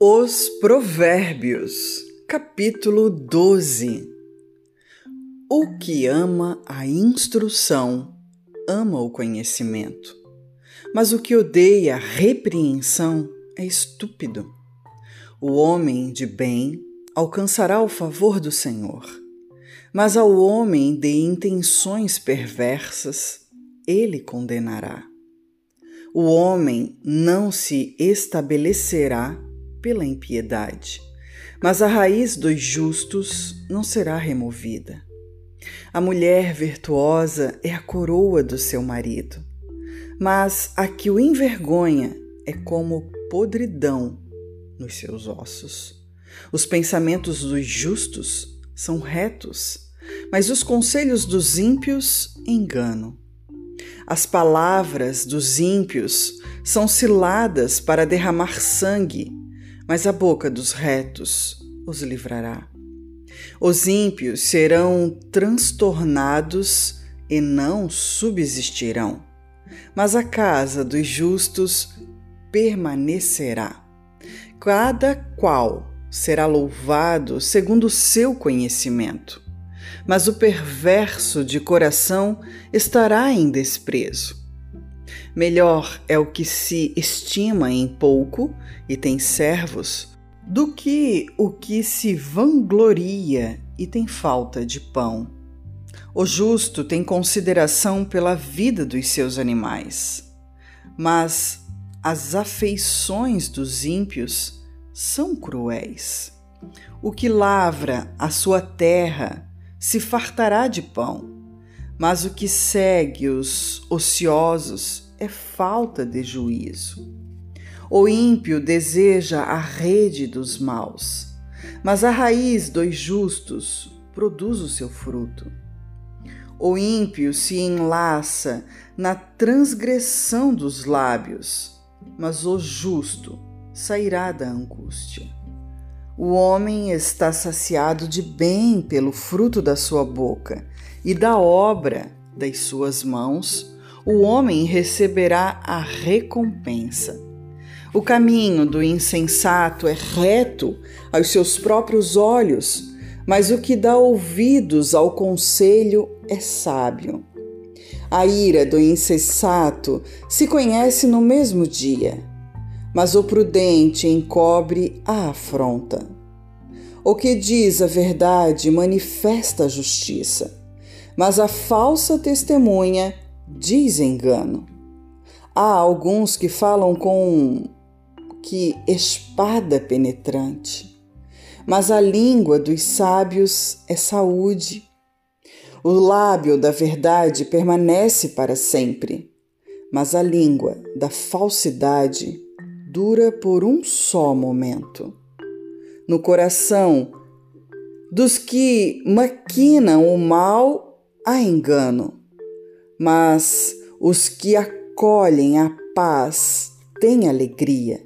Os Provérbios, capítulo 12 O que ama a instrução, ama o conhecimento, mas o que odeia a repreensão é estúpido. O homem de bem alcançará o favor do Senhor, mas ao homem de intenções perversas, ele condenará. O homem não se estabelecerá pela impiedade, mas a raiz dos justos não será removida. A mulher virtuosa é a coroa do seu marido, mas a que o envergonha é como podridão nos seus ossos. Os pensamentos dos justos são retos, mas os conselhos dos ímpios engano. As palavras dos ímpios são ciladas para derramar sangue mas a boca dos retos os livrará. Os ímpios serão transtornados e não subsistirão, mas a casa dos justos permanecerá. Cada qual será louvado segundo o seu conhecimento, mas o perverso de coração estará em desprezo. Melhor é o que se estima em pouco e tem servos, do que o que se vangloria e tem falta de pão. O justo tem consideração pela vida dos seus animais, mas as afeições dos ímpios são cruéis. O que lavra a sua terra se fartará de pão, mas o que segue os ociosos é falta de juízo. O ímpio deseja a rede dos maus, mas a raiz dos justos produz o seu fruto. O ímpio se enlaça na transgressão dos lábios, mas o justo sairá da angústia. O homem está saciado de bem pelo fruto da sua boca e da obra das suas mãos o homem receberá a recompensa. O caminho do insensato é reto aos seus próprios olhos, mas o que dá ouvidos ao conselho é sábio. A ira do insensato se conhece no mesmo dia, mas o prudente encobre a afronta. O que diz a verdade manifesta a justiça, mas a falsa testemunha diz engano. Há alguns que falam com que espada penetrante, mas a língua dos sábios é saúde. O lábio da verdade permanece para sempre, mas a língua da falsidade dura por um só momento. No coração dos que maquinam o mal há engano, mas os que acolhem a paz têm alegria.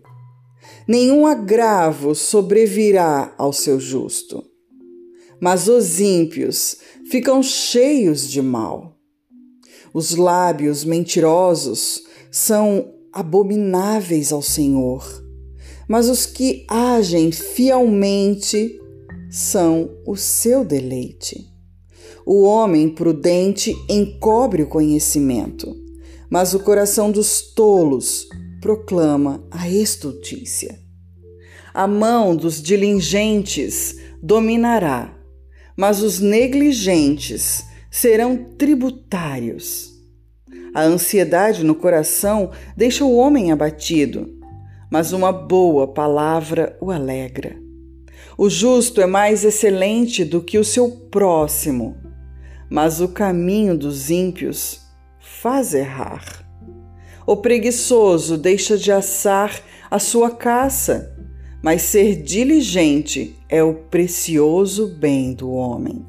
Nenhum agravo sobrevirá ao seu justo, mas os ímpios ficam cheios de mal. Os lábios mentirosos são abomináveis ao Senhor, mas os que agem fielmente são o seu deleite. O homem prudente encobre o conhecimento, mas o coração dos tolos proclama a estultícia. A mão dos diligentes dominará, mas os negligentes serão tributários. A ansiedade no coração deixa o homem abatido, mas uma boa palavra o alegra. O justo é mais excelente do que o seu próximo, mas o caminho dos ímpios faz errar. O preguiçoso deixa de assar a sua caça, mas ser diligente é o precioso bem do homem.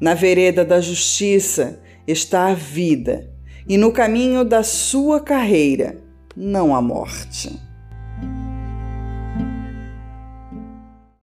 Na vereda da justiça está a vida, e no caminho da sua carreira não há morte.